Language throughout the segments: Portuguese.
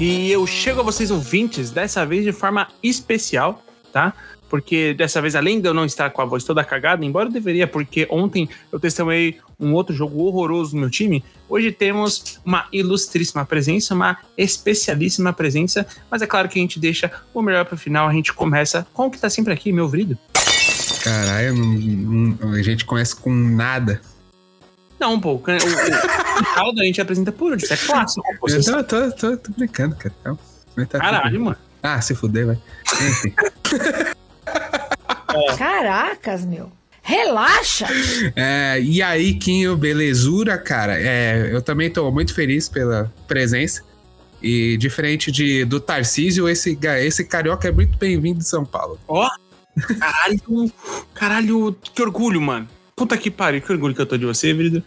E eu chego a vocês ouvintes, dessa vez de forma especial, tá? Porque dessa vez, além de eu não estar com a voz toda cagada, embora eu deveria, porque ontem eu testemunhei um outro jogo horroroso do meu time, hoje temos uma ilustríssima presença, uma especialíssima presença, mas é claro que a gente deixa o melhor para o final, a gente começa com o que tá sempre aqui, meu vrido. Caralho, a gente começa com nada. Não, pô, o, o, o caldo a gente apresenta por último, isso é clássico. Pô, eu tô, tô, tô, tô, brincando, cara. Tá Caralho, tudo. mano. Ah, se fuder, vai. Enfim. Caracas, meu. Relaxa! É, e aí, Quinho, belezura, cara? É, eu também tô muito feliz pela presença. E diferente de, do Tarcísio, esse, esse carioca é muito bem-vindo em São Paulo. Ó! Oh, caralho! caralho, que orgulho, mano. Puta que pariu, que orgulho que eu tô de você, querido.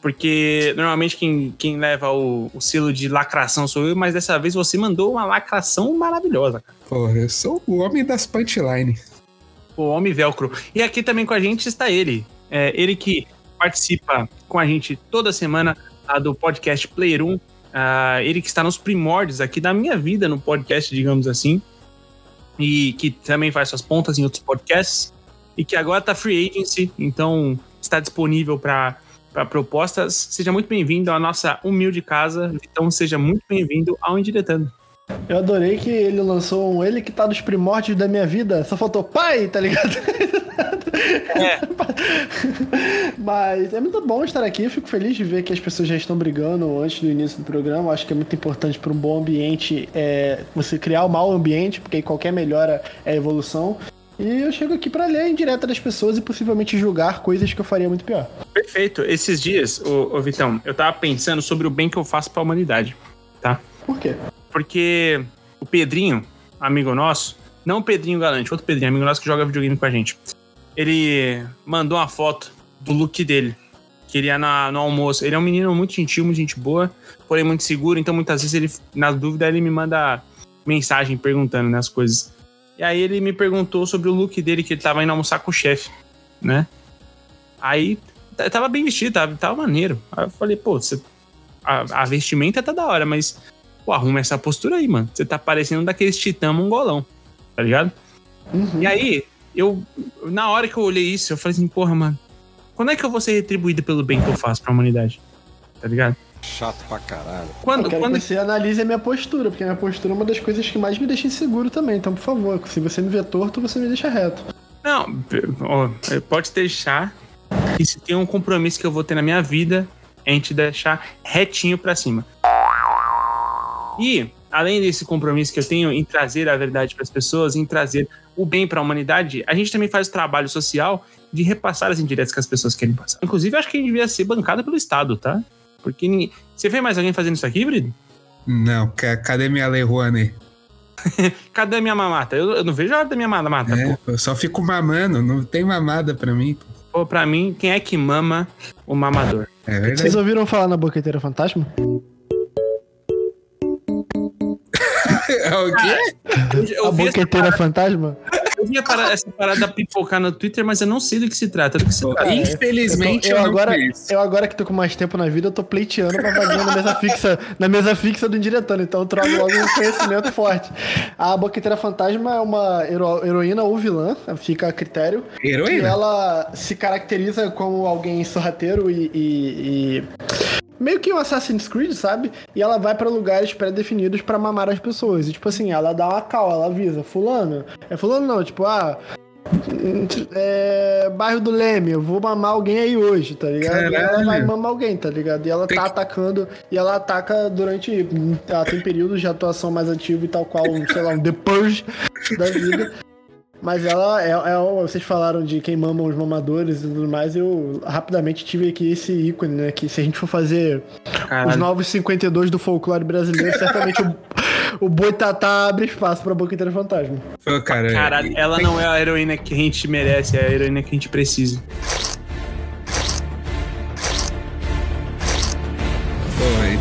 Porque normalmente quem, quem leva o, o selo de lacração sou eu, mas dessa vez você mandou uma lacração maravilhosa, cara. Porra, eu sou o homem das punchlines. O homem velcro. E aqui também com a gente está ele. É, ele que participa com a gente toda semana uh, do podcast Player 1. Uh, ele que está nos primórdios aqui da minha vida no podcast, digamos assim. E que também faz suas pontas em outros podcasts e que agora está free agency, então está disponível para para propostas. Seja muito bem-vindo à nossa humilde casa. Então seja muito bem-vindo ao Indiretando. Eu adorei que ele lançou um ele que tá nos primórdios da minha vida. Só faltou pai, tá ligado? É. Mas é muito bom estar aqui. Eu fico feliz de ver que as pessoas já estão brigando antes do início do programa. Acho que é muito importante para um bom ambiente é, você criar um mau ambiente, porque qualquer melhora é evolução. E eu chego aqui para ler em direta das pessoas e possivelmente julgar coisas que eu faria muito pior. Perfeito. Esses dias, ô, ô Vitão, eu tava pensando sobre o bem que eu faço pra humanidade, tá? Por quê? Porque o Pedrinho, amigo nosso, não o Pedrinho Galante, outro Pedrinho, amigo nosso que joga videogame com a gente, ele mandou uma foto do look dele, que ele ia na, no almoço. Ele é um menino muito gentil, muito gente boa, porém muito seguro, então muitas vezes ele, na dúvida, ele me manda mensagem perguntando né, as coisas. E aí ele me perguntou sobre o look dele, que ele tava indo almoçar com o chefe, né? Aí tava bem vestido, tava, tava maneiro. Aí eu falei, pô, você, a, a, vestimenta tá da hora, mas pô, arruma essa postura aí, mano. Você tá parecendo daqueles titã mongolão, tá ligado? Uhum. E aí, eu, na hora que eu olhei isso, eu falei assim, porra, mano, quando é que eu vou ser retribuído pelo bem que eu faço pra humanidade? Tá ligado? Chato pra caralho. Quando, eu quero quando... que você analise a minha postura, porque a minha postura é uma das coisas que mais me deixa inseguro também. Então, por favor, se você me vê torto, você me deixa reto. Não, ó, pode deixar que se tem um compromisso que eu vou ter na minha vida, é a gente deixar retinho pra cima. E, além desse compromisso que eu tenho em trazer a verdade para as pessoas, em trazer o bem para a humanidade, a gente também faz o trabalho social de repassar as indiretas que as pessoas querem passar. Inclusive, eu acho que a gente devia ser bancada pelo Estado, tá? Porque ninguém... Você vê mais alguém fazendo isso aqui, Brido? Não, cadê minha Lei Rouanet? cadê a minha mamata? Eu, eu, não vejo a hora da minha mamata. É, eu só fico mamando, não tem mamada pra mim. Pô, pra mim, quem é que mama o mamador? É verdade. Vocês ouviram falar na Boqueteira Fantasma? é o quê? Eu a Boqueteira Fantasma? Eu vi essa parada pipocar no Twitter, mas eu não sei do que se trata. Do que se trata. Infelizmente, eu, tô, eu, eu agora, eu agora que tô com mais tempo na vida, eu tô pleiteando pra vaguinha na mesa fixa, na mesa fixa do Indiretando. Então eu troco logo um conhecimento forte. A Boqueteira Fantasma é uma hero, heroína ou vilã, fica a critério. Heroína? E ela se caracteriza como alguém sorrateiro e, e, e meio que um Assassin's Creed, sabe? E ela vai para lugares pré-definidos para mamar as pessoas. E tipo assim, ela dá uma cal, ela avisa, fulano. É fulano não, tipo, ah, é, bairro do Leme, eu vou mamar alguém aí hoje, tá ligado? Caralho. E ela vai mamar alguém, tá ligado? E ela tem tá que... atacando, e ela ataca durante. Ela tem períodos de atuação mais ativo e tal qual, sei lá, um The Purge da vida. Mas ela é, é, Vocês falaram de quem mama os mamadores e tudo mais. Eu rapidamente tive aqui esse ícone, né? Que se a gente for fazer Caralho. os novos 52 do folclore brasileiro, certamente o, o Boitatá abre espaço pra Boqueteira Fantasma. Pô, cara, Caralho, ela não é a heroína que a gente merece, é a heroína que a gente precisa.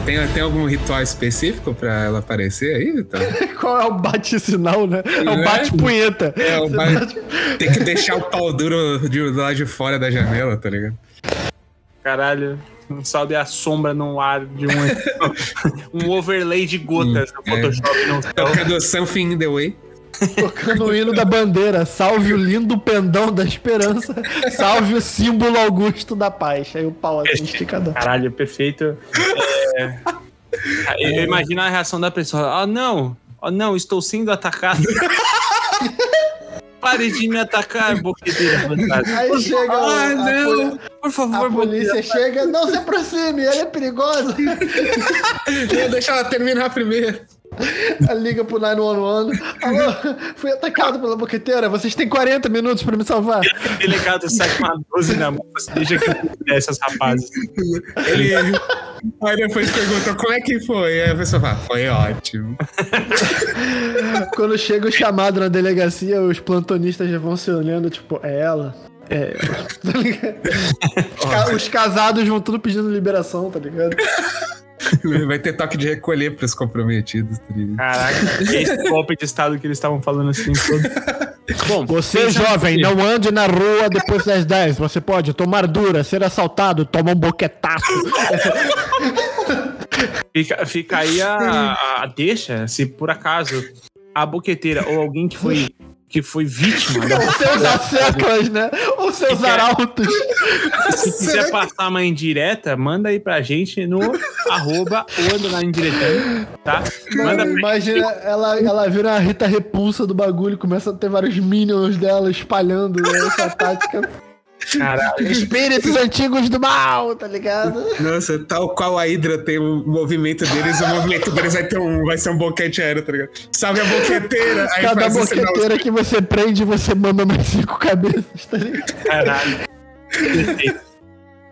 Tem, tem algum ritual específico pra ela aparecer aí, Vitor? Qual é o bate-sinal, né? É o bate-punheta. É, o bate... Tem que deixar o pau duro de, lá de fora da janela, tá ligado? Caralho. Um saldo e a sombra no ar de um, um overlay de gotas no Photoshop. Não, Tocando Something in the Way. Tocando o hino da bandeira. Salve o lindo pendão da esperança. Salve o símbolo augusto da paz. Aí o pau assim, esticadão. Caralho, perfeito. É... Eu imagino a reação da pessoa. Ah, não. Oh, não, estou sendo atacado. Pare de me atacar, boqueteira fantasma. Aí chega Ah, a, não. poli- Por favor, a polícia chega, não se aproxime, ela é perigosa. Deixa ela terminar primeiro. Liga pro 911. Alô, fui atacado pela boqueteira, vocês têm 40 minutos pra me salvar. O delegado sai com uma 12 na mão. Você deixa que eu essas rapazes. Ele. Aí depois perguntou como é que foi. Aí a pessoa fala, foi ótimo. Quando chega o chamado na delegacia, os plantonistas já vão se olhando, tipo, é ela. É. Tá ligado? Os, ca- os casados vão tudo pedindo liberação, tá ligado? Vai ter toque de recolher pros comprometidos. tá? Caraca, esse golpe de estado que eles estavam falando assim todo. Bom, Você, jovem, não ande na rua depois das 10. Você pode tomar dura, ser assaltado, tomar um boquetaço. Fica, fica aí a- a deixa, se por acaso a boqueteira ou alguém que foi, que foi vítima da Ou seus asseclas, né? Ou seus arautos. Se quiser passar uma indireta, manda aí pra gente no arroba o underline diretando, tá? Manda Mano, imagina, ela, ela vira a Rita Repulsa do bagulho, começa a ter vários minions dela espalhando né, essa tática. Caralho. Espíritos antigos do mal, tá ligado? Nossa, tal qual a Hydra tem o movimento deles, o movimento deles vai, ter um, vai ser um boquete aéreo, tá ligado? Salve a boqueteira! Aí Cada boqueteira que você prende, você mama mais cinco cabeças, tá ligado? Caralho. Perfeito.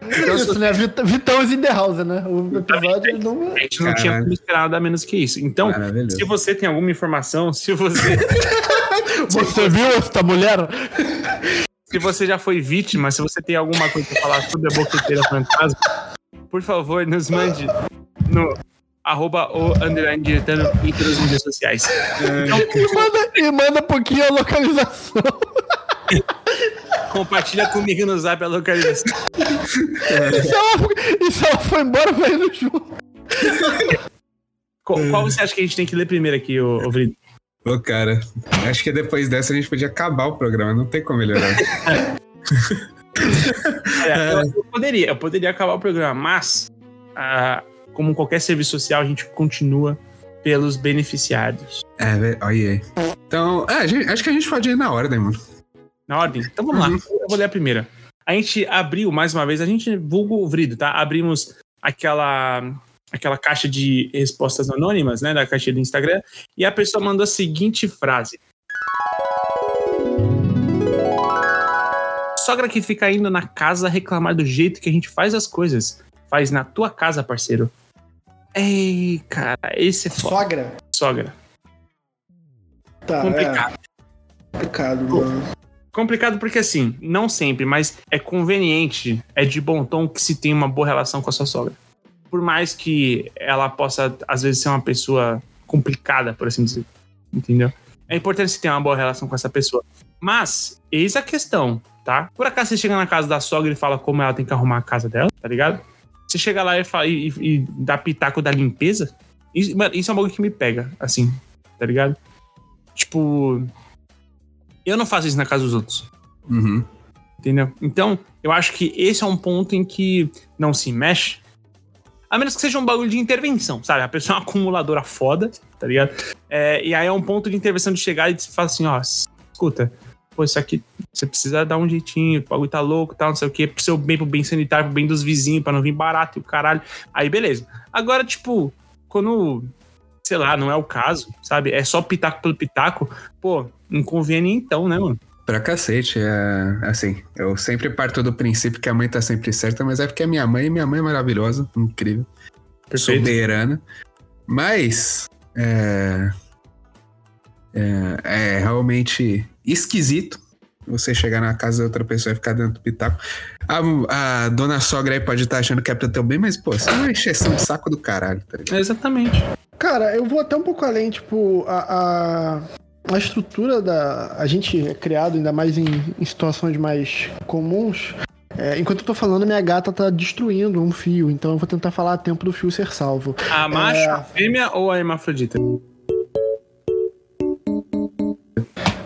Então, Isso, né? Vit- Vitão is in the house, né? O episódio não... A gente não tinha Caralho. como esperar nada menos que isso. Então, Maravilhoso. se você tem alguma informação, se você, Você viu esta mulher? se você já foi vítima, se você tem alguma coisa pra falar sobre a boqueteira fantasma, por favor, nos mande no arroba o underline diretando em todas as mídias sociais. E manda, e manda pouquinho a localização. Compartilha comigo no zap a localização. E se ela, e se ela foi embora, vai indo junto. Qual, qual você acha que a gente tem que ler primeiro aqui, ô, ô Vrido? Ô, cara, acho que depois dessa a gente podia acabar o programa, não tem como melhorar. É, eu, eu poderia, eu poderia acabar o programa, mas ah, como qualquer serviço social, a gente continua pelos beneficiários. é, olha aí. Então, é, gente- acho que a gente pode ir na ordem, mano. Na ordem? Então vamos lá, eu vou ler a primeira. A gente abriu, mais uma vez, a gente vulga o Vrido, tá? Abrimos aquela, aquela caixa de respostas anônimas, né? Da caixa do Instagram, e a pessoa mandou a seguinte frase. Sogra que fica indo na casa reclamar do jeito que a gente faz as coisas. Faz na tua casa, parceiro. Ei, cara, esse é foda. Sogra? Sogra. Tá, Complicado. é complicado, mano. Complicado porque, assim, não sempre, mas é conveniente, é de bom tom que se tenha uma boa relação com a sua sogra. Por mais que ela possa, às vezes, ser uma pessoa complicada, por assim dizer. Entendeu? É importante se ter uma boa relação com essa pessoa. Mas, eis a questão, tá? Por acaso você chega na casa da sogra e fala como ela tem que arrumar a casa dela, tá ligado? Você chega lá e, fala, e, e- e dá pitaco da limpeza. Isso, mano, isso é um bagulho que me pega, assim, tá ligado? Tipo, eu não faço isso na casa dos outros. Uhum. Entendeu? Então, eu acho que esse é um ponto em que não se mexe. A menos que seja um bagulho de intervenção, sabe? A pessoa é uma acumuladora foda, tá ligado? É, e aí é um ponto de intervenção de chegar e falar assim, ó, escuta, pô, isso aqui você precisa dar um jeitinho, o bagulho tá louco tal, não sei o quê, pro seu bem, pro bem sanitário, pro bem dos vizinhos, pra não vir barato e o caralho. Aí, beleza. Agora, tipo, quando, sei lá, não é o caso, sabe? É só pitaco pelo pitaco, pô, não convém nem então, né, mano? Pra cacete, é assim, eu sempre parto do princípio que a mãe tá sempre certa, mas é porque é minha mãe e minha mãe é maravilhosa, incrível, Perfeito. soberana. Mas é, é, é realmente esquisito você chegar na casa de outra pessoa e ficar dando pitaco. A, a dona sogra aí pode estar achando que é pra teu bem, mas, pô, isso é uma encheção de saco do caralho, tá ligado? Exatamente. Cara, eu vou até um pouco além, tipo, a, a, a estrutura da. A gente é criado, ainda mais em, em situações mais comuns, É, enquanto eu tô falando, minha gata tá destruindo um fio, então eu vou tentar falar a tempo do fio ser salvo. A macho, é... a fêmea ou a hermafrodita?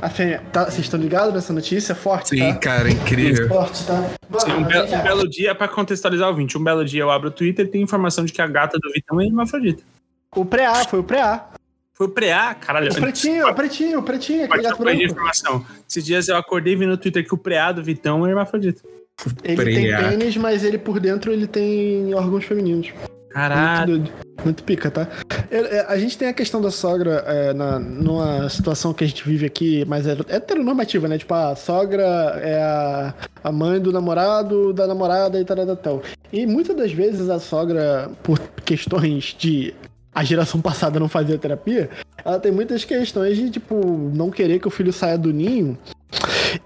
A fêmea. Tá, vocês estão ligados nessa notícia? Forte, Sim, tá? cara, incrível. Forte, tá? Mano, Sim, um, be um, belo dia, pra contextualizar o ouvinte, um belo dia eu abro o Twitter e tem informação de que a gata do Vitão é hermafrodita. O pré-A, foi o pré-A. Foi o pré-A, caralho. O pretinho, o pretinho, o pretinho, aquele gato branco. informação. Esses dias eu acordei e vi no Twitter que o pré-A do Vitão é hermafrodita. Ele tem pênis, mas ele por dentro ele tem órgãos femininos. Caralho. Muito, muito pica, tá? É, a gente tem a questão da sogra é, na, numa situação que a gente vive aqui, mas é heteronormativa, né? Tipo, a sogra é a, a mãe do namorado, da namorada e tal, tal, tal. E muitas das vezes a sogra, por questões de a geração passada não fazia terapia, ela tem muitas questões de, tipo, não querer que o filho saia do ninho.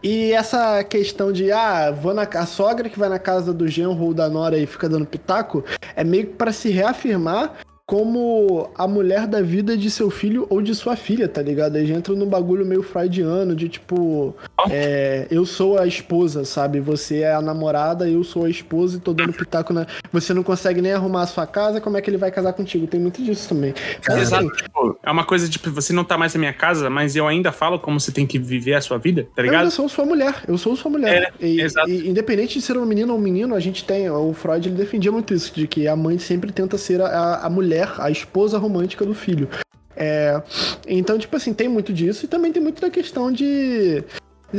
E essa questão de, ah, vou na a sogra que vai na casa do genro ou da nora e fica dando pitaco, é meio que pra se reafirmar como a mulher da vida de seu filho ou de sua filha, tá ligado? Aí entra num bagulho meio freudiano de tipo, é, eu sou a esposa, sabe? Você é a namorada, eu sou a esposa e tô dando pitaco na. Você não consegue nem arrumar a sua casa, como é que ele vai casar contigo? Tem muito disso também. Mas, Exato. Assim, tipo, é uma coisa tipo, você não tá mais na minha casa, mas eu ainda falo como você tem que viver a sua vida, tá ligado? Eu sou sua mulher, eu sou sua mulher. É, e, exato. E, independente de ser um menino ou um menino, a gente tem. O Freud ele defendia muito isso, de que a mãe sempre tenta ser a, a mulher mulher, a esposa romântica do filho. É, então, tipo assim, tem muito disso e também tem muito da questão de.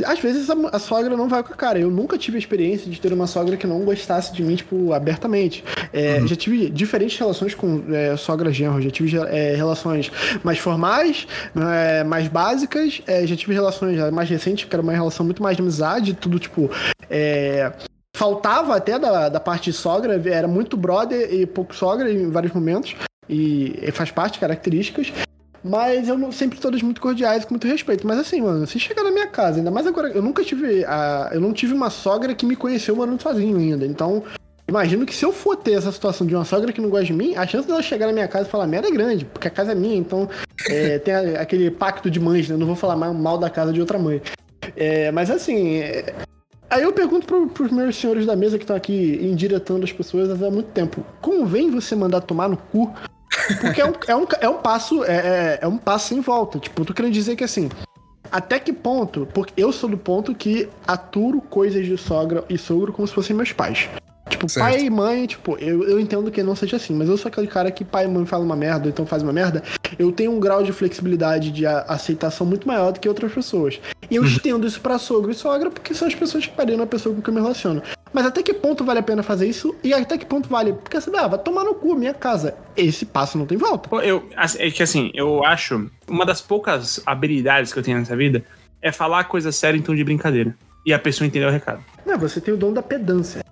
Às vezes a, a, sogra não vai com a cara. Eu nunca tive a experiência de ter uma sogra que não gostasse de mim, tipo, abertamente. É, uhum. Já tive diferentes relações com é, sogra genro. Já tive é, relações mais formais, é, mais básicas. É, já tive relações mais recentes, que era uma relação muito mais de amizade, tudo, tipo. É, faltava até da, da parte de sogra, era muito brother e pouco sogra em vários momentos e faz parte, características. Mas eu não, sempre todas muito cordiais, com muito respeito. Mas assim, mano, se chegar na minha casa, ainda mais agora, eu nunca tive. A, eu não tive uma sogra que me conheceu morando sozinho ainda. Então, imagino que se eu for ter essa situação de uma sogra que não gosta de mim, a chance dela chegar na minha casa e falar merda é grande, porque a casa é minha, então é, tem a, aquele pacto de mães, né? Eu não vou falar mal da casa de outra mãe. É, mas assim. É, aí eu pergunto pro, pros meus senhores da mesa que estão aqui indiretando as pessoas há muito tempo: convém você mandar tomar no cu porque é um, é um, é um passo, é, é, é um passo sem volta. Tipo, eu tô querendo dizer que assim, até que ponto? Porque eu sou do ponto que aturo coisas de sogra e sogro como se fossem meus pais. Tipo, certo. pai e mãe, tipo, eu, eu entendo que não seja assim, mas eu sou aquele cara que pai e mãe falam uma merda, então faz uma merda. Eu tenho um grau de flexibilidade, de aceitação muito maior do que outras pessoas. E eu uhum. estendo isso pra sogro e sogra porque são as pessoas que pariram a pessoa com quem eu me relaciono. Mas até que ponto vale a pena fazer isso? E até que ponto vale? Porque assim, ah, vai tomar no cu minha casa. Esse passo não tem volta. Eu, é que assim, eu acho, uma das poucas habilidades que eu tenho nessa vida é falar coisa séria em tom de brincadeira. E a pessoa entender o recado. Não, você tem o dom da pedância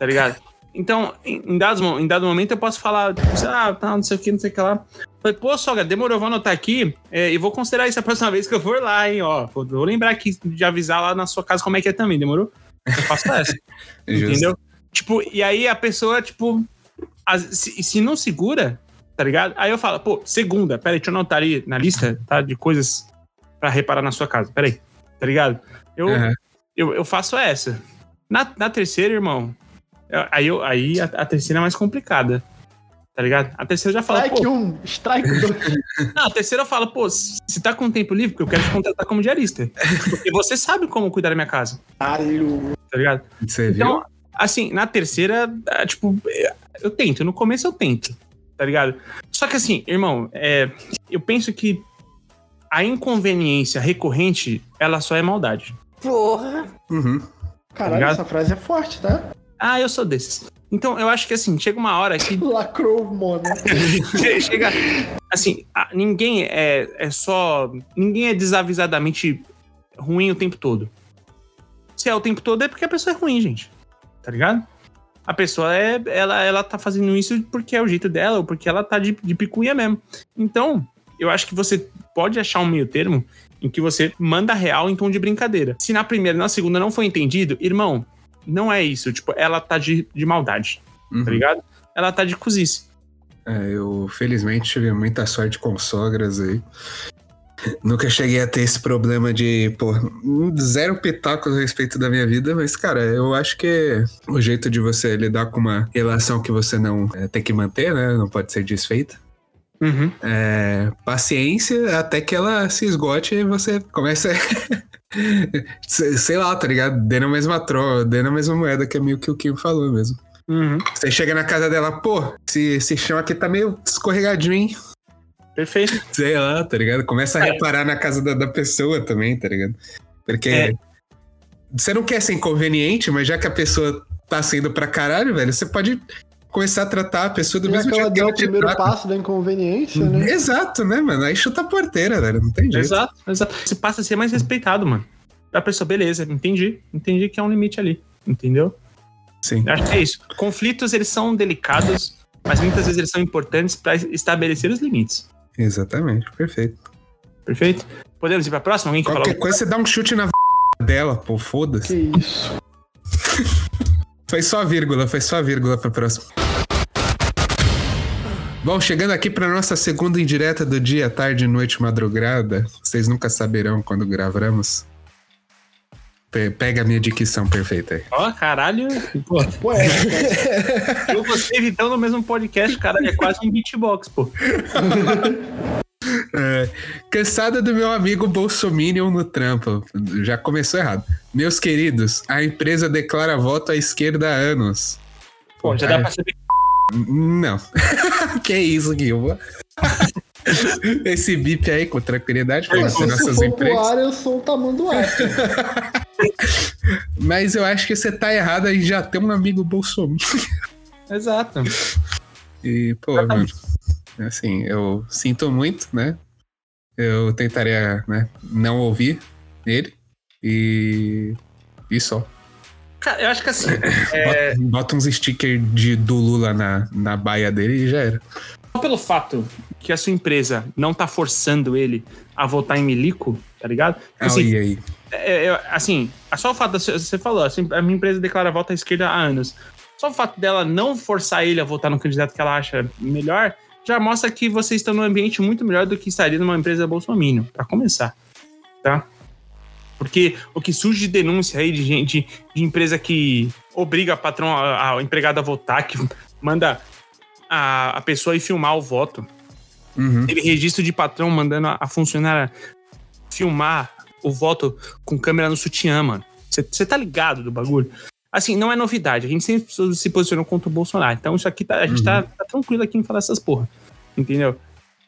tá ligado? Então, em, dados, em dado momento, eu posso falar, tipo, ah, tá, não sei o que, não sei o que lá. Falei, pô, sogra, demorou, vou anotar aqui é, e vou considerar isso a próxima vez que eu for lá, hein, ó. Vou lembrar aqui de avisar lá na sua casa como é que é também, demorou? Eu faço essa. entendeu? Tipo, e aí a pessoa, tipo, se, se não segura, tá ligado? Aí eu falo, pô, segunda, peraí, deixa eu anotar ali na lista, tá? De coisas para reparar na sua casa, peraí, tá ligado? Eu, uhum. eu, eu faço essa. Na, na terceira, irmão, Aí, eu, aí a, a, terceira é mais complicada. Tá ligado? A terceira já fala. Strike 1, um, strike 2. Não, a terceira fala, pô, se tá com tempo livre, porque eu quero te contratar como diarista. Porque você sabe como cuidar da minha casa. Caralho. Tá ligado? Você então, viu? assim, na terceira, é, tipo, eu tento. No começo eu tento. Tá ligado? Só que assim, irmão, é, eu penso que a inconveniência recorrente, ela só é maldade. Porra. Uhum. Caralho, tá essa frase é forte, tá? Ah, eu sou desses. Então, eu acho que assim, chega uma hora que. Lacrou, mano. chega. Assim, ninguém é, é só. Ninguém é desavisadamente ruim o tempo todo. Se é o tempo todo, é porque a pessoa é ruim, gente. Tá ligado? A pessoa é. Ela, ela tá fazendo isso porque é o jeito dela, ou porque ela tá de, de picuinha mesmo. Então, eu acho que você pode achar um meio termo em que você manda real em tom de brincadeira. Se na primeira e na segunda não foi entendido, irmão, não é isso. Tipo, ela tá de, de maldade, tá uhum. tá ligado? Ela tá de cozice. É, eu felizmente tive muita sorte com sogras aí. Nunca cheguei a ter esse problema de, pô, zero pitacos a respeito da minha vida, mas, cara, eu acho que o jeito de você lidar com uma relação que você não é, tem que manter, né? Não pode ser desfeita. Uhum. É, paciência até que ela se esgote e você começa. sei lá, tá ligado? Dê na mesma troca, dê na mesma moeda, que é meio que o Kim falou mesmo. Uhum. Você chega na casa dela, pô, esse, esse chão aqui tá meio escorregadinho, hein? Perfeito. Sei lá, tá ligado? Começa a É. reparar na casa da, da pessoa também, tá ligado? Porque É. você não quer ser inconveniente, mas já que a pessoa tá sendo pra caralho, velho, você pode começar a tratar a pessoa do Já mesmo que ela jeito que deu ela o primeiro trata. passo da inconveniência, né? Exato, né, mano? Aí chuta a porteira, velho. Não tem jeito. Exato, exato. Você passa a ser mais respeitado, mano. Da pessoa, beleza, entendi. Entendi que é um limite ali. Entendeu? Sim. Acho que é isso. Conflitos, eles são delicados, mas muitas vezes eles são importantes pra estabelecer os limites. Exatamente, perfeito. Perfeito? Podemos ir pra próxima? Alguém que Qualquer falou? coisa você dá um chute na dela, pô, Que foda-se. isso. Foi só vírgula, foi só vírgula pra próxima. Bom, chegando aqui pra nossa segunda indireta do dia, tarde, noite, madrugada. Vocês nunca saberão quando gravamos. Pe- Pega a minha dicção perfeita aí. Ó, caralho. Pô, Pô, é, cara. eu vocês então no mesmo podcast, caralho, é quase um beatbox, pô. É, cansada do meu amigo Bolsominion no trampo. Já começou errado. Meus queridos, a empresa declara voto à esquerda há anos. Pô, já dá pra saber. Não. que isso, Guilma? Esse bip aí com tranquilidade nossos for pro empregos. ar, eu sou o tamanho do ar. cara. Mas eu acho que você tá errado aí já tem um amigo Bolsonaro. Exato. E, pô, mano, assim, eu sinto muito, né? Eu tentaria, né, não ouvir ele. E. E só. Cara, eu acho que assim, é, Bota, bota uns stickers de, do Lula na, na baia dele e já era. só pelo fato que a sua empresa não tá forçando ele a votar em milico, tá ligado? Ah, Assim, e aí? é, é, assim, só o fato, você falou, assim, a minha empresa declara voto à esquerda há anos. Só o fato dela não forçar ele a votar no candidato que ela acha melhor, já mostra que vocês estão num ambiente muito melhor do que estaria numa empresa bolsominion, pra começar, tá? Porque o que surge de denúncia aí de gente, de empresa que obriga a patrão, a, a empregado a votar, que manda a, a pessoa ir filmar o voto, Uhum. teve registro de patrão mandando a, a funcionária filmar o voto com câmera no sutiã, mano. Você tá ligado do bagulho? Assim, não é novidade. A gente sempre se posicionou contra o Bolsonaro. Então, isso aqui tá, a gente tá, tá tranquilo aqui em falar essas porra. Entendeu?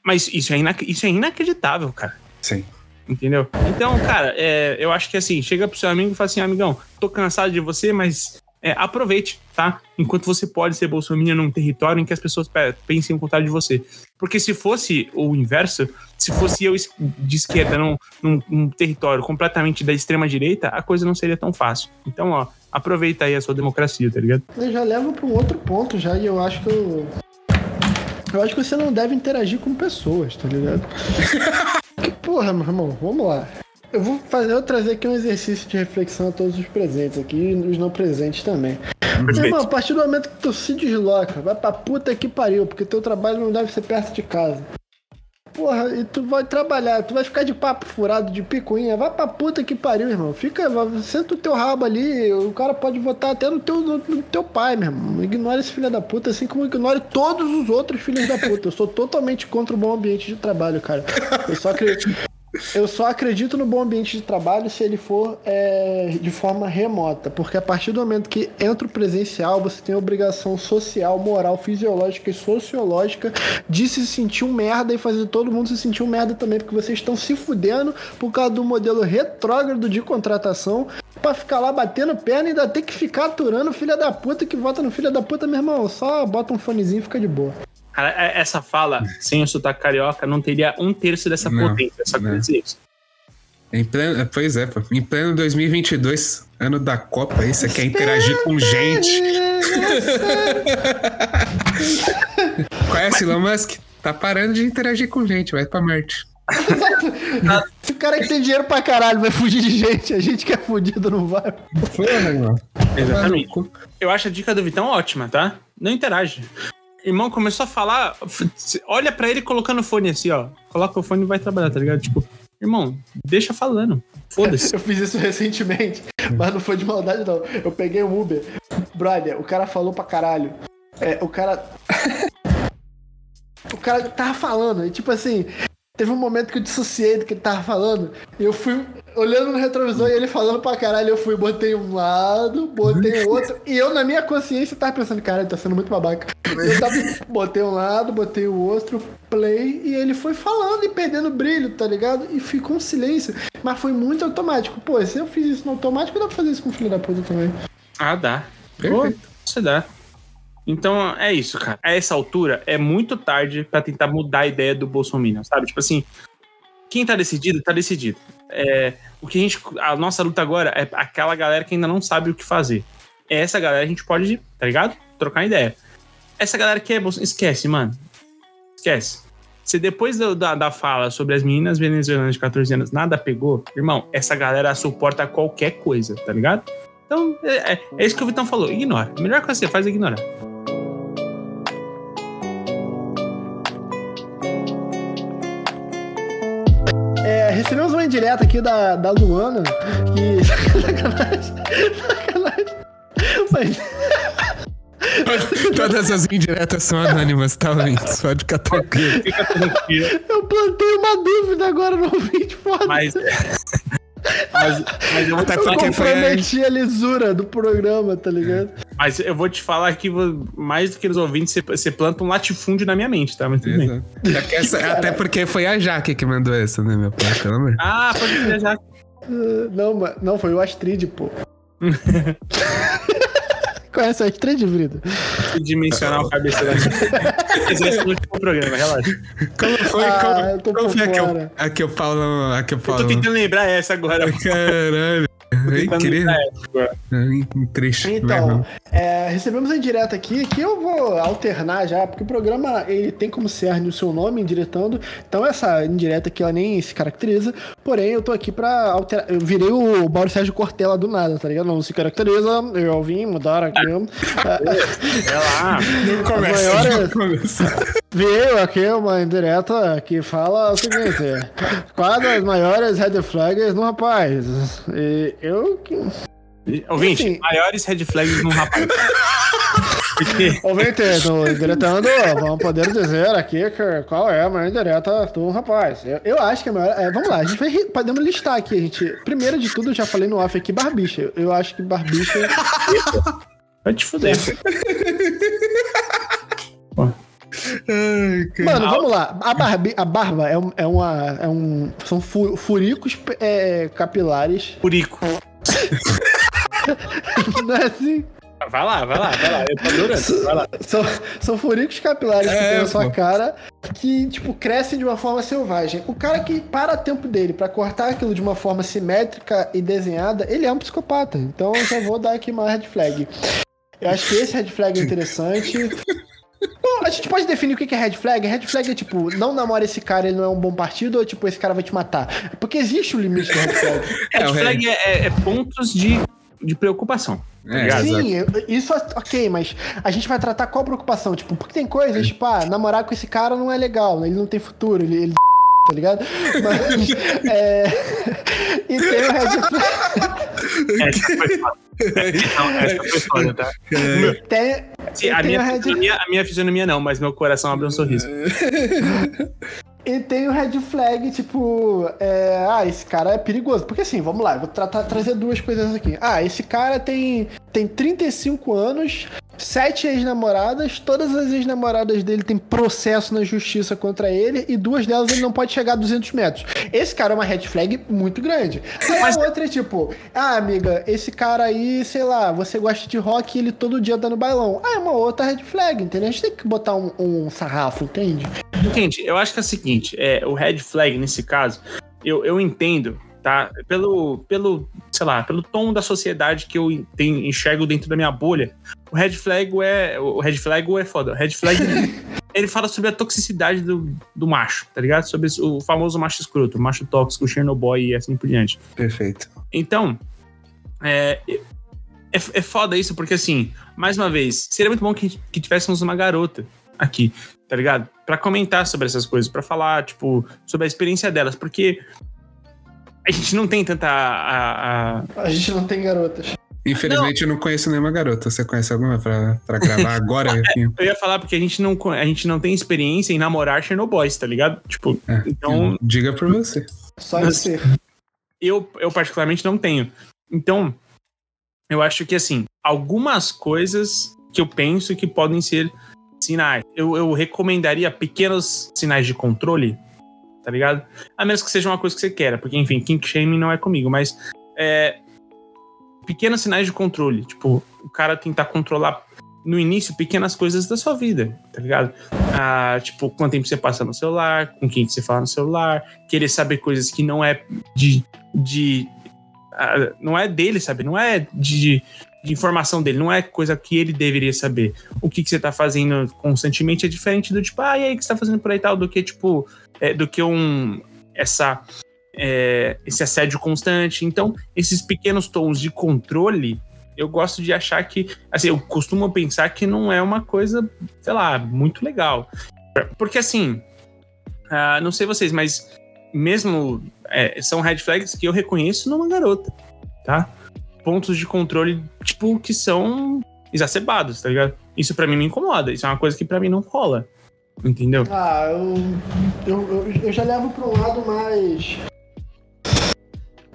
Mas isso é, inac- isso é inacreditável, cara. Sim. Entendeu? Então, cara, é, eu acho que assim, chega pro seu amigo e fala assim, amigão, tô cansado de você, mas é, aproveite, tá? Enquanto você pode ser bolsominion num território em que as pessoas pe- pensem o contrário de você. Porque se fosse o inverso, se fosse eu de esquerda num, num, num território completamente da extrema direita, a coisa não seria tão fácil. Então, ó, aproveita aí a sua democracia, tá ligado? Eu já levo para um outro ponto já, e eu acho que eu. Eu acho que você não deve interagir com pessoas, tá ligado? que porra, meu irmão, vamos lá. Eu vou fazer, eu trazer aqui um exercício de reflexão a todos os presentes aqui e os não presentes também. Irmão, a partir do momento que tu se desloca, vai pra puta que pariu, porque teu trabalho não deve ser perto de casa. Porra, e tu vai trabalhar, tu vai ficar de papo furado, de picuinha, vai pra puta que pariu, irmão. Fica, senta o teu rabo ali, o cara pode votar até no teu, no, no teu pai, meu irmão. Ignora esse filho da puta, assim como ignore todos os outros filhos da puta. Eu sou totalmente contra o bom ambiente de trabalho, cara. Eu só acredito. Eu só acredito no bom ambiente de trabalho se ele for é, de forma remota, porque a partir do momento que entra o presencial, você tem a obrigação social, moral, fisiológica e sociológica de se sentir um merda e fazer todo mundo se sentir um merda também, porque vocês estão se fudendo por causa do modelo retrógrado de contratação pra ficar lá batendo perna e ainda ter que ficar aturando filha da puta que vota no filho da puta, meu irmão. Só bota um fonezinho e fica de boa. Cara, é- essa fala, sem o sotaque carioca, não teria um terço dessa Não, potência. Só queria dizer isso. Em pleno, pois é, pô. Em pleno 2022, ano da Copa, aí você quer interagir com gente. Conhece Elon Musk? Tá parando de interagir com gente, vai pra Marte. Se o cara que tem dinheiro pra caralho vai fugir de gente, a gente que é fudido não vai. Porra, irmão. Exatamente. Maluco. Eu acho a dica do Vitão ótima, tá? Não interage. Irmão começou a falar, olha pra ele colocando o fone assim, ó. Coloca o fone e vai trabalhar, tá ligado? Tipo, irmão, deixa falando. Foda-se. Eu fiz isso recentemente, mas não foi de maldade, não. Eu peguei um Uber. Brother, o cara falou pra caralho. É, o cara. o cara tava falando, e tipo assim, Teve um momento que eu dissociei do que ele tava falando. E eu fui olhando no retrovisor e ele falando pra caralho. Eu fui, botei um lado, botei o outro. e eu, na minha consciência, tava pensando, cara, ele tá sendo muito babaca. Eu tava, botei um lado, botei o outro, play. E ele foi falando e perdendo brilho, tá ligado? E ficou um silêncio. Mas foi muito automático. Pô, se eu fiz isso no automático, dá pra fazer isso com o filho da puta também. Ah, dá. Pô, você dá. Então é isso, cara. A essa altura é muito tarde para tentar mudar a ideia do Bolsonaro, sabe? Tipo assim, quem tá decidido, tá decidido. É, o que a gente. A nossa luta agora é aquela galera que ainda não sabe o que fazer. É essa galera a gente pode, tá ligado? Trocar ideia. Essa galera que é Bolsonaro. Esquece, mano. Esquece. Se depois do, da, da fala sobre as meninas venezuelanas de 14 anos nada pegou, irmão, essa galera suporta qualquer coisa, tá ligado? Então, é, é, é isso que o Vitão falou. Ignora. A melhor coisa que você faz é ignorar. Recebemos uma indireta aqui da, da Luana, que. Sacanagem. Sacanagem. Mas. Todas as indiretas são anônimas, tá, ficar tranquilo. Fica tranquilo. Eu plantei uma dúvida agora no vídeo, foda. Mas. Mas, mas eu Até porque eu comprometi a lisura do programa, tá ligado? Mas eu vou te falar que mais do que os ouvintes, você, planta um latifúndio na minha mente, tá? Mas tudo bem. É essa, até porque foi a Jaque que mandou essa, né, meu pai? Ah, pode ser a Jaque. Uh, não, não, foi o Astrid, pô. Conhece a Astrid, Brito? Dimensional cabeça da Esse é o último programa, relaxa. Como foi? Ah, como, como foi a que, eu, a que eu falo? A que eu falo? Eu tô tentando lembrar essa agora. Caralho. É triste. Então, é, recebemos a indireta aqui, que eu vou alternar já, porque o programa ele tem como cerne o seu nome indiretando, então essa indireta aqui ela nem se caracteriza, porém eu tô aqui pra alterar, eu virei o Mauro Sérgio Cortella do nada, tá ligado? Não se caracteriza, eu vim mudar aqui. é lá. Não começa, maiores... não começa. Veio aqui uma indireta que fala o seguinte: quais as maiores red flags no rapaz? E eu. Ouvinte, assim, maiores red flags no rapaz. Porque... Ouvinte, no vamos poder dizer aqui que, qual é a maior indireta do rapaz. Eu, eu acho que a maior. É, vamos lá, a gente vai. Podemos listar aqui, a gente. Primeiro de tudo, eu já falei no off aqui, barbicha. Eu acho que barbicha. Vai te fuder. Ai, Mano, vamos lá. A, barbi, a barba é, um, é uma. É um, são furicos é, capilares. Furico. Não é assim? Vai lá, vai lá, vai lá. Eu tô adorando. Vai lá. São, são furicos capilares é, que tem na sua cara que, tipo, crescem de uma forma selvagem. O cara que para tempo dele para cortar aquilo de uma forma simétrica e desenhada, ele é um psicopata. Então eu já vou dar aqui uma red flag. Eu acho que esse red flag é interessante. Bom, a gente pode definir o que é red flag. Red flag é tipo, não namora esse cara, ele não é um bom partido, ou tipo, esse cara vai te matar. Porque existe o um limite do red flag. red flag é, é, é pontos de, de preocupação. É, Sim, isso ok, mas a gente vai tratar qual preocupação? Tipo, porque tem coisas, tipo, ah, namorar com esse cara não é legal, ele não tem futuro, ele, ele tá ligado? Mas, é... e tem o red flag. Não, essa foi foda, tá? Tem, Sim, a, minha, red... a, minha, fisionomia não, mas meu coração abre um sorriso. E tem o red flag, tipo, é, ah, esse cara é perigoso. Porque assim, vamos lá, vou tratar, trazer duas coisas aqui. Ah, esse cara tem, tem 35 anos, sete ex-namoradas, todas as ex-namoradas dele têm processo na justiça contra ele e duas delas ele não pode chegar a 200 metros. Esse cara é uma red flag muito grande. Mas... a outra é tipo, ah, amiga, esse cara aí, sei lá, você gosta de rock e ele todo dia dando bailão. Ah, é uma outra red flag, entendeu? A gente tem que botar um, um sarrafo, entende? Entende? Eu acho que é o seguinte, é, o red flag nesse caso, eu, eu entendo tá? Pelo, pelo, sei lá, pelo tom da sociedade que eu tenho, enxergo dentro da minha bolha, o red flag é, o red flag é foda. O red flag ele fala sobre a toxicidade do, do macho, tá ligado? Sobre o famoso macho escroto, o macho tóxico, o Chernobyl e assim por diante. Perfeito. Então, é, é, é foda isso porque assim, mais uma vez, seria muito bom que, que tivéssemos uma garota aqui, tá ligado? Para comentar sobre essas coisas, para falar, tipo, sobre a experiência delas, porque a gente não tem tanta. A, a... a gente não tem garotas. Infelizmente, não. eu não conheço nenhuma garota. Você conhece alguma pra, pra gravar agora? eu ia falar porque a gente, não, a gente não tem experiência em namorar Chernobyls, tá ligado? Tipo, é, então. Diga pra você. Só ser. Eu, eu, particularmente, não tenho. Então, eu acho que, assim, algumas coisas que eu penso que podem ser sinais. Eu, eu recomendaria pequenos sinais de controle, tá ligado? A menos que seja uma coisa que você queira, porque, enfim, kink shaming não é comigo, mas. É, pequenos sinais de controle. Tipo, o cara tentar controlar no início pequenas coisas da sua vida, tá ligado? Ah, tipo, quanto tempo você passa no celular, com quem que você fala no celular, querer saber coisas que não é de. de ah, não é dele, sabe? Não é de, de, informação dele, não é coisa que ele deveria saber. O que, que você tá fazendo constantemente é diferente do tipo, ah, e aí, o que você tá fazendo por aí tal, do que, tipo, é, do que um. Essa é, esse assédio constante. Então, esses pequenos tons de controle, eu gosto de achar que, assim, eu costumo pensar que não é uma coisa, sei lá, muito legal. Porque, assim, uh, não sei vocês, mas mesmo é, são red flags que eu reconheço numa garota, tá? Pontos de controle, tipo, que são exacerbados, tá ligado? Isso para mim me incomoda, isso é uma coisa que para mim não rola. Entendeu? Ah, eu, eu, eu, eu já levo para um lado mais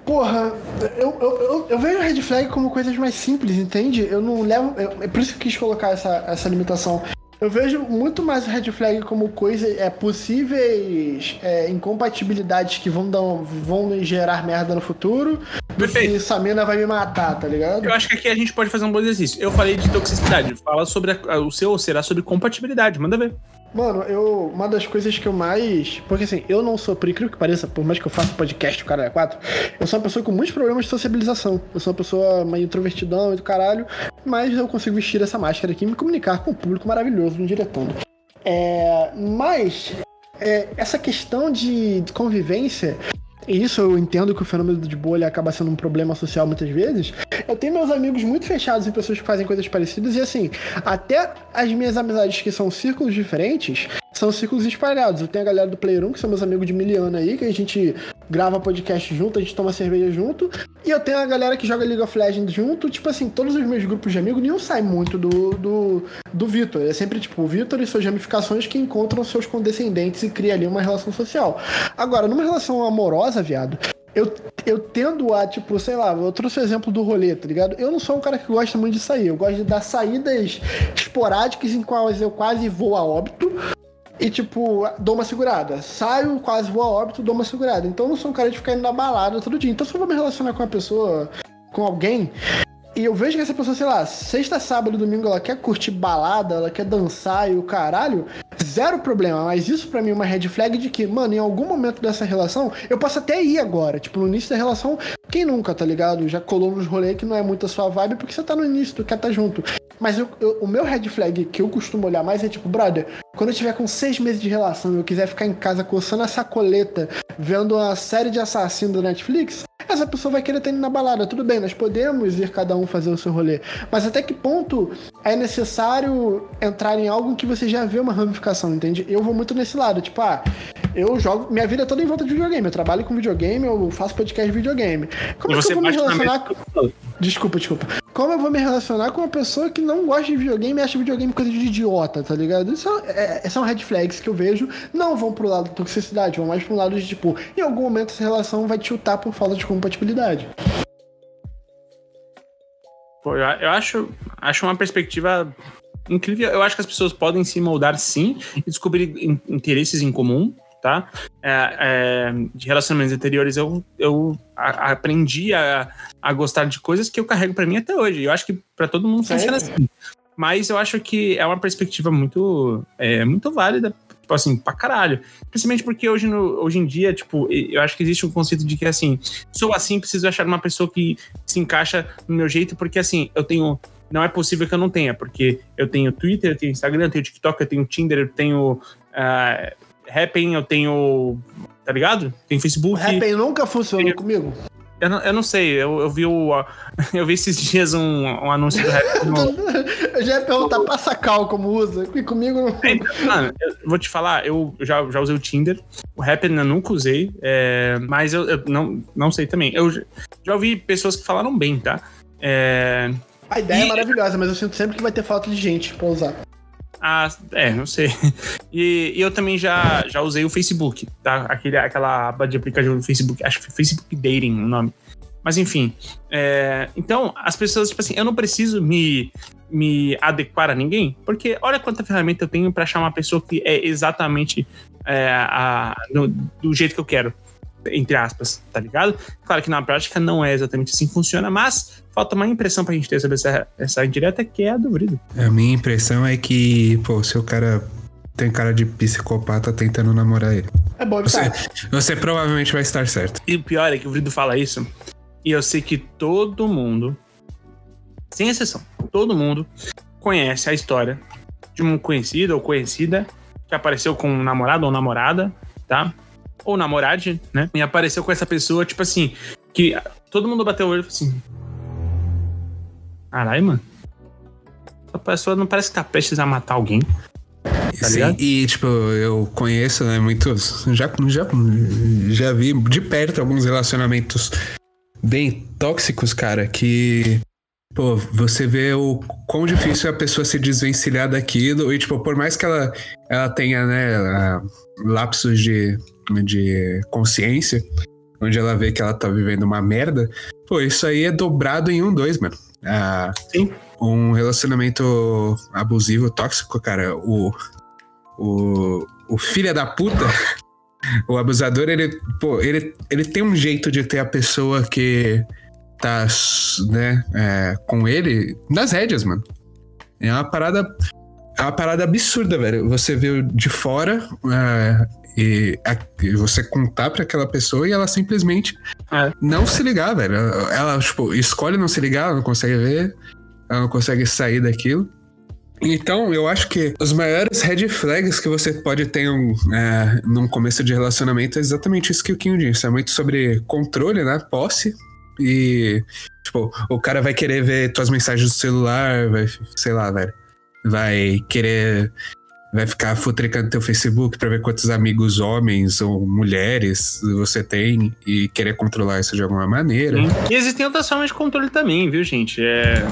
Porra, eu, eu, eu, eu, vejo red flag como coisas mais simples, entende? Eu não levo. Eu, é por isso que eu quis colocar essa, essa limitação. Eu vejo muito mais red flag como coisa, é, possíveis é, incompatibilidades que vão, dar, vão gerar merda no futuro. Perfeito. E Samina vai me matar, tá ligado? Eu acho que aqui a gente pode fazer um bom exercício. Eu falei de toxicidade. Fala sobre a, o seu, será sobre compatibilidade. Manda ver. Mano, eu. Uma das coisas que eu mais. Porque assim, eu não sou, por incrível que pareça, por mais que eu faça podcast, o cara é quatro, eu sou uma pessoa com muitos problemas de sociabilização. Eu sou uma pessoa meio introvertidão e do caralho, mas eu consigo vestir essa máscara aqui e me comunicar com um público maravilhoso no diretor. É, mas é, essa questão de convivência e isso eu entendo que o fenômeno de bolha acaba sendo um problema social muitas vezes. Eu tenho meus amigos muito fechados em pessoas que fazem coisas parecidas, e assim, até as minhas amizades que são círculos diferentes, são círculos espalhados. Eu tenho a galera do Player 1, que são meus amigos de miliano aí, que a gente grava podcast junto, a gente toma cerveja junto. E eu tenho a galera que joga League of Legends junto. Tipo assim, todos os meus grupos de amigos, nenhum sai muito do, do, do Vitor. É sempre tipo o Vitor e suas ramificações que encontram seus condescendentes e cria ali uma relação social. Agora, numa relação amorosa, viado, eu, eu tendo a, tipo, sei lá, eu trouxe o exemplo do rolê, tá ligado? Eu não sou um cara que gosta muito de sair. Eu gosto de dar saídas esporádicas em quais eu quase vou a óbito e, tipo, dou uma segurada. Saio, quase vou a óbito, dou uma segurada. Então eu não sou um cara de ficar indo na balada todo dia. Então se eu vou me relacionar com uma pessoa, com alguém, e eu vejo que essa pessoa, sei lá, sexta, sábado domingo ela quer curtir balada, ela quer dançar e o caralho, zero problema. Mas isso para mim é uma red flag de que, mano, em algum momento dessa relação, eu posso até ir agora. Tipo, no início da relação, quem nunca, tá ligado? Já colou nos rolês que não é muito a sua vibe porque você tá no início, tu quer tá junto. Mas eu, eu, o meu red flag que eu costumo olhar mais é tipo, brother, quando eu tiver com seis meses de relação e eu quiser ficar em casa coçando a sacoleta, vendo uma série de assassinos da Netflix, essa pessoa vai querer ter ido na balada. Tudo bem, nós podemos ir cada um fazer o seu rolê. Mas até que ponto é necessário entrar em algo que você já vê uma ramificação, entende? Eu vou muito nesse lado, tipo, ah, eu jogo minha vida toda em volta de videogame. Eu trabalho com videogame, eu faço podcast de videogame. Como é que eu vou me relacionar com. Desculpa, desculpa. Como eu vou me relacionar com uma pessoa que não gosta de videogame e acha videogame coisa de idiota, tá ligado? Isso é, é, são red flags que eu vejo. Não vão pro lado da toxicidade, vão mais pro lado de, tipo, em algum momento essa relação vai tiltar por falta de compatibilidade. Pô, eu acho, acho uma perspectiva incrível. Eu acho que as pessoas podem se moldar sim e descobrir interesses em comum tá? É, é, de relacionamentos anteriores, eu, eu a, aprendi a, a gostar de coisas que eu carrego para mim até hoje. Eu acho que para todo mundo funciona assim. Mas eu acho que é uma perspectiva muito, é, muito válida, tipo assim, pra caralho. Principalmente porque hoje, no, hoje em dia, tipo, eu acho que existe um conceito de que, assim, sou assim, preciso achar uma pessoa que se encaixa no meu jeito, porque, assim, eu tenho não é possível que eu não tenha, porque eu tenho Twitter, eu tenho Instagram, eu tenho TikTok, eu tenho Tinder, eu tenho uh, Happn, eu tenho. Tá ligado? Tem Facebook. Happn nunca funcionou tenho... comigo. Eu não, eu não sei, eu, eu vi o. Eu vi esses dias um, um anúncio do rap. eu já ia perguntar, passa cal como usa. E comigo não. É, mano, eu vou te falar, eu já, já usei o Tinder. O rap eu nunca usei. É, mas eu, eu, não, não sei também. Eu já ouvi pessoas que falaram bem, tá? É, a ideia é e... é maravilhosa, mas eu sinto sempre que vai ter falta de gente pra usar. Ah, é, não sei. E, e, eu também já, já usei o Facebook, tá? Aquele, aquela aba de aplicativo do Facebook, acho que Facebook Dating o nome. Mas enfim. É, então, as pessoas, tipo assim, eu não preciso me, me adequar a ninguém, porque olha quanta ferramenta eu tenho para achar uma pessoa que é exatamente é, a, do jeito que eu quero entre aspas, tá ligado? Claro que na prática não é exatamente assim que funciona, mas falta uma impressão pra gente ter sobre essa, essa indireta que é a do Vrido. A minha impressão é que, pô, se o cara tem cara de psicopata tentando namorar ele. É bom, você, você provavelmente vai estar certo. E o pior é que o Vrido fala isso, e eu sei que todo mundo, sem exceção, todo mundo conhece a história de um conhecido ou conhecida que apareceu com um namorado ou namorada, tá? Ou namorade, né? E apareceu com essa pessoa, tipo assim, que todo mundo bateu o olho e falou assim. Caralho, mano. Essa pessoa não parece que tá prestes a matar alguém. Tá Sim, e tipo, eu conheço, né, muitos. Já, já, já vi de perto alguns relacionamentos bem tóxicos, cara, que. Pô, você vê o quão difícil é a pessoa se desvencilhar daquilo. E, tipo, por mais que ela, ela tenha, né, lapsos de de consciência, onde ela vê que ela tá vivendo uma merda, pô, isso aí é dobrado em um, dois, mano. Ah, Sim. Um relacionamento abusivo, tóxico, cara, o. O, o filho da puta, o abusador, ele, pô, ele, ele tem um jeito de ter a pessoa que tá, né, é, com ele nas rédeas, mano. É uma parada. É uma parada absurda, velho. Você vê de fora, é, e, e você contar para aquela pessoa e ela simplesmente é. não se ligar, velho. Ela, tipo, escolhe não se ligar, ela não consegue ver, ela não consegue sair daquilo. Então, eu acho que os maiores red flags que você pode ter um, é, num começo de relacionamento é exatamente isso que o Kim disse. É muito sobre controle, né? Posse. E, tipo, o cara vai querer ver tuas mensagens do celular, vai, sei lá, velho. Vai querer vai ficar futricando teu Facebook para ver quantos amigos homens ou mulheres você tem e querer controlar isso de alguma maneira. Sim. E existem outras formas de controle também, viu, gente? É,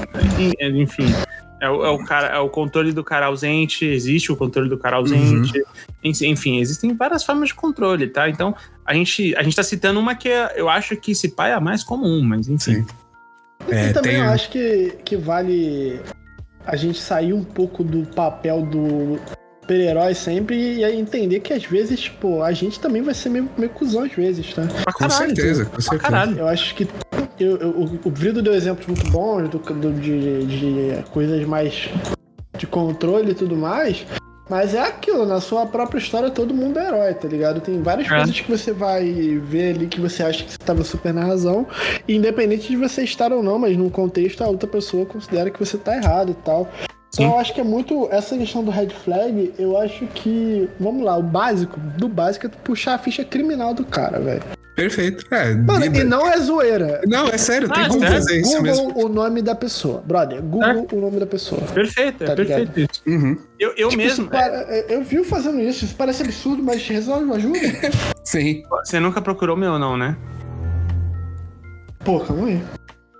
é enfim. É o, é o, cara, é o controle do cara ausente, existe o controle do cara ausente. Uhum. Enfim, existem várias formas de controle, tá? Então, a gente, a gente tá citando uma que eu acho que se pai é a mais comum, mas enfim. Sim. É, e também tem... eu acho que, que vale a gente sair um pouco do papel do super-herói sempre e entender que às vezes, tipo, a gente também vai ser meio, meio cuzão às vezes, tá? Com caralho, certeza, com certeza. Caralho. Eu acho que eu, eu, o, o Vrido deu exemplos muito bons do, do, de, de coisas mais de controle e tudo mais. Mas é aquilo, na sua própria história todo mundo é herói, tá ligado? Tem várias é. coisas que você vai ver ali que você acha que você tava super na razão. Independente de você estar ou não, mas num contexto a outra pessoa considera que você tá errado e tal. Então eu acho que é muito. Essa questão do red flag, eu acho que. Vamos lá, o básico, do básico é puxar a ficha criminal do cara, velho. Perfeito. É, Mano, e não é zoeira. Não, é sério, tem ah, como fazer isso mesmo. Google o nome da pessoa. Brother, Google é. o nome da pessoa. Perfeito, é tá perfeito isso. Uhum. Eu, eu tipo, mesmo. É... Eu vi fazendo isso, isso parece absurdo, mas resolve ajuda. Sim. Você nunca procurou meu, não, né? Pô, calma aí.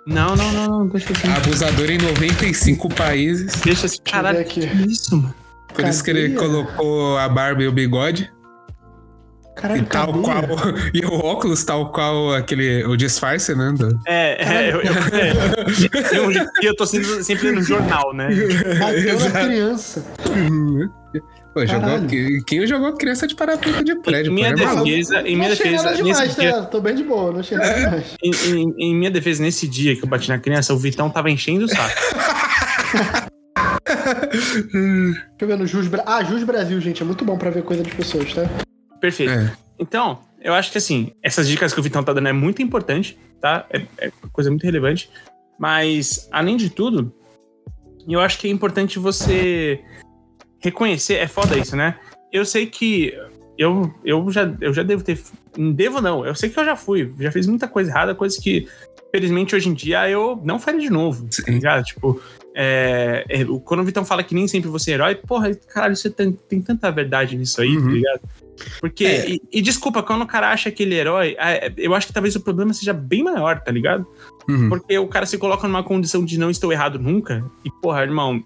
Não, não, não, não, deixa assim. Abusador em 95 países. Deixa assim, caralho, que isso, mano? Por Cadê? isso que ele colocou a barba e o bigode. Caralho, e tal qual E o óculos, tal qual aquele. O disfarce, né? Do... É, é, eu, eu, é. eu, eu tô sempre, sempre no jornal, né? Aquela criança. Pô, jogou, quem jogou criança de parapeito de prédio? Em minha pô, defesa, em minha defesa. Demais, nesse dia, tô bem de boa, não cheguei é. demais. Em, em, em, minha defesa, nesse dia que eu bati na criança, o Vitão tava enchendo o saco. Deixa eu ver no Jus Brasil. Ah, Jus Brasil, gente, é muito bom pra ver coisa de pessoas, tá? Perfeito. É. Então, eu acho que assim, essas dicas que o Vitão tá dando é muito importante, tá? É, é coisa muito relevante. Mas, além de tudo, eu acho que é importante você reconhecer, é foda isso, né? Eu sei que eu, eu, já, eu já devo ter. Não devo, não. Eu sei que eu já fui. Já fiz muita coisa errada, coisas que, felizmente, hoje em dia eu não faria de novo. Tá ligado? Tipo, é, é, quando o Vitão fala que nem sempre você é herói, porra, caralho, você tem, tem tanta verdade nisso aí, tá uhum. tá ligado? Porque, é. e, e, desculpa, quando o cara acha que ele é herói, é, eu acho que talvez o problema seja bem maior, tá ligado? Uhum. Porque o cara se coloca numa condição de não estou errado nunca, e porra, irmão,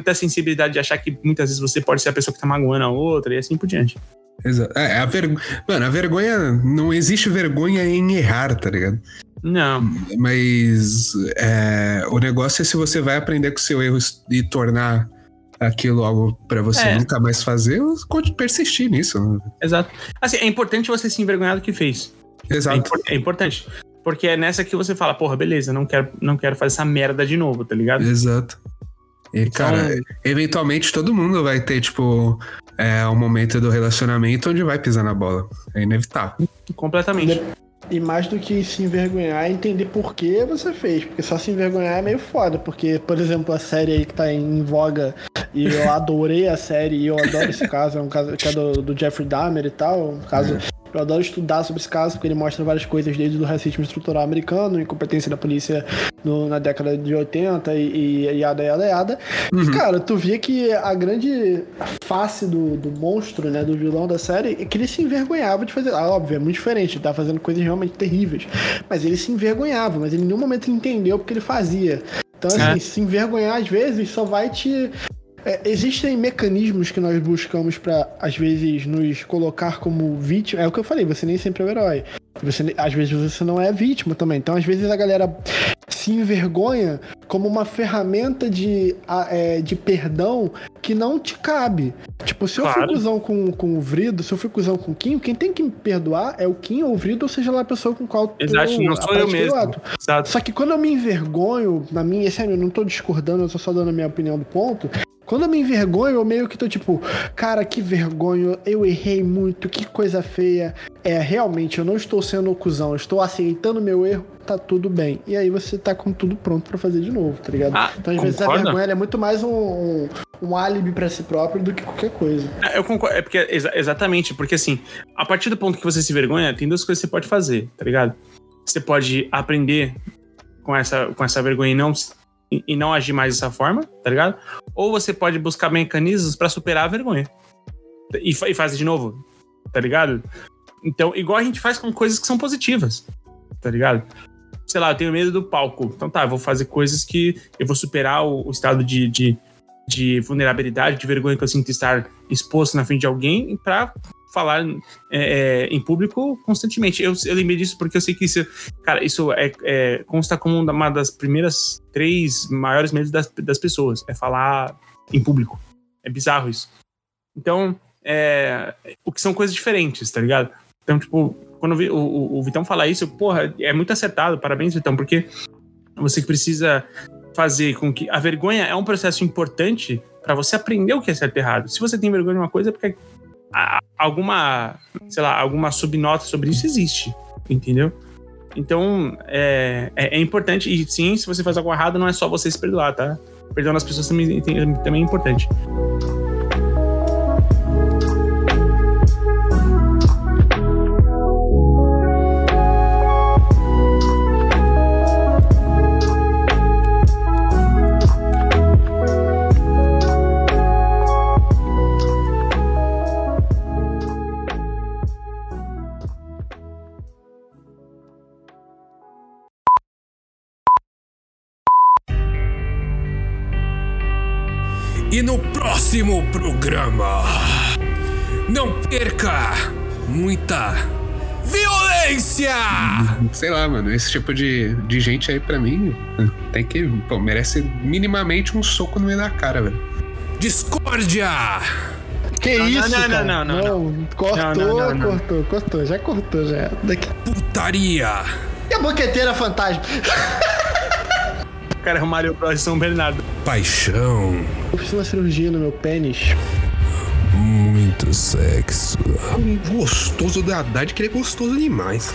tem a sensibilidade de achar que muitas vezes você pode ser a pessoa que tá magoando a outra e assim por diante. Exato. É, a ver... Mano, a vergonha. Não existe vergonha em errar, tá ligado? Não. Mas é, o negócio é se você vai aprender com o seu erro e tornar aquilo algo para você é. nunca mais fazer, persistir nisso. Né? Exato. Assim, é importante você se envergonhar do que fez. Exato. É, é, importante. Porque é nessa que você fala, porra, beleza, não quero, não quero fazer essa merda de novo, tá ligado? Exato. E, então, cara, eventualmente todo mundo vai ter, tipo, é, um momento do relacionamento onde vai pisar na bola. É inevitável. Completamente. E mais do que se envergonhar, é entender por que você fez. Porque só se envergonhar é meio foda. Porque, por exemplo, a série aí que tá em voga, e eu adorei a série, e eu adoro esse caso, é um caso que é do, do Jeffrey Dahmer e tal. Um caso eu adoro estudar sobre esse caso, porque ele mostra várias coisas, desde o racismo estrutural americano, incompetência da polícia no, na década de 80 e, e yada, yada, yada. Uhum. E, cara, tu via que a grande face do, do monstro, né, do vilão da série, é que ele se envergonhava de fazer. Ah, óbvio, é muito diferente, ele tá fazendo coisas realmente terríveis. Mas ele se envergonhava, mas ele em nenhum momento entendeu porque ele fazia. Então, assim, é. se envergonhar às vezes só vai te é, existem mecanismos que nós buscamos para às vezes nos colocar como vítima. É o que eu falei, você nem sempre é o herói. Você, às vezes você não é vítima também. Então, às vezes a galera se envergonha como uma ferramenta de, é, de perdão que não te cabe. Tipo, se eu claro. fui cuzão com, com o Vrido, se eu fui cuzão com o Kim, quem tem que me perdoar é o Kim ou o Vrido, ou seja lá a pessoa com qual Exato, não sou eu mesmo. Exato. Só que quando eu me envergonho, na minha, sério, eu não tô discordando, eu tô só dando a minha opinião do ponto. Quando eu me envergonho, eu meio que tô tipo, cara, que vergonha, eu errei muito, que coisa feia. É, realmente, eu não estou sendo cuzão, eu estou aceitando meu erro, tá tudo bem. E aí você tá com tudo pronto para fazer de novo, tá ligado? Ah, então, às concorda? vezes, a vergonha é muito mais um, um, um álibi para si próprio do que qualquer coisa. É, eu concordo, é porque, exa exatamente, porque assim, a partir do ponto que você se vergonha, tem duas coisas que você pode fazer, tá ligado? Você pode aprender com essa, com essa vergonha e não e não agir mais dessa forma, tá ligado? Ou você pode buscar mecanismos para superar a vergonha. E, e fazer de novo, tá ligado? Então, igual a gente faz com coisas que são positivas, tá ligado? Sei lá, eu tenho medo do palco. Então tá, eu vou fazer coisas que eu vou superar o, o estado de, de, de, vulnerabilidade, de vergonha que eu sinto estar exposto na frente de alguém para falar é, é, em público constantemente. Eu, eu lembrei disso porque eu sei que isso, cara, isso é, é, consta como uma das primeiras três maiores medos das, das pessoas, é falar em público. É bizarro isso. Então, é, o que são coisas diferentes, tá ligado? Então, tipo, quando o, o, o Vitão falar isso, porra, é muito acertado, parabéns, Vitão, porque você precisa fazer com que a vergonha é um processo importante para você aprender o que é certo e errado. Se você tem vergonha de uma coisa, é porque alguma, sei lá, alguma subnota sobre isso existe, entendeu? Então, é, é, é, importante, e sim, se você faz algo errado, não é só você se perdoar, tá? Perdoando as pessoas também, também é importante. Próximo programa, não perca muita violência! Sei lá, mano, esse tipo de, de gente aí pra mim tem que. Pô, merece minimamente um soco no meio da cara, velho. Discórdia! Que não, isso? Não, não, não, não, não, não. Cortou, não, não, cortou, cortou, já cortou, já. Daqui. Putaria! E a boqueteira fantasma? cara é o Mario Bros São Bernardo. Paixão. Eu fiz uma cirurgia no meu pênis. Muito sexo. Gostoso da Haddad, que ele é gostoso demais.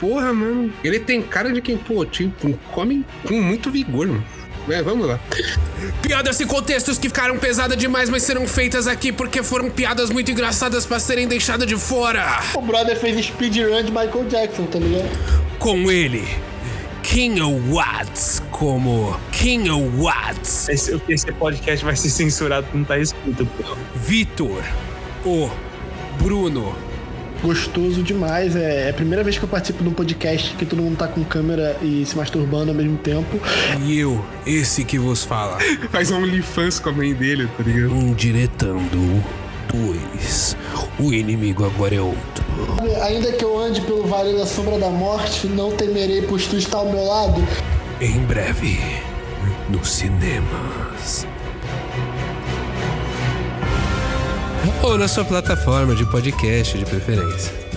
Porra, mano. Ele tem cara de quem, pô, tipo, come com muito vigor, mano. É, vamos lá. Piadas e contextos que ficaram pesadas demais, mas serão feitas aqui porque foram piadas muito engraçadas para serem deixadas de fora. O brother fez speedrun de Michael Jackson, tá ligado? Com ele, King Watts como King Watts. Esse, esse podcast vai ser censurado, não tá escrito. Vitor, o Bruno, gostoso demais. É, é, a primeira vez que eu participo de um podcast que todo mundo tá com câmera e se masturbando ao mesmo tempo. E eu, esse que vos fala. Faz um OnlyFans com a mãe dele, tá ligado? Um diretando dois. O inimigo agora é outro. Ainda que eu ande pelo Vale da Sombra da Morte, não temerei, pois tu está ao meu lado. Em breve, nos cinemas. ou na sua plataforma de podcast de preferência.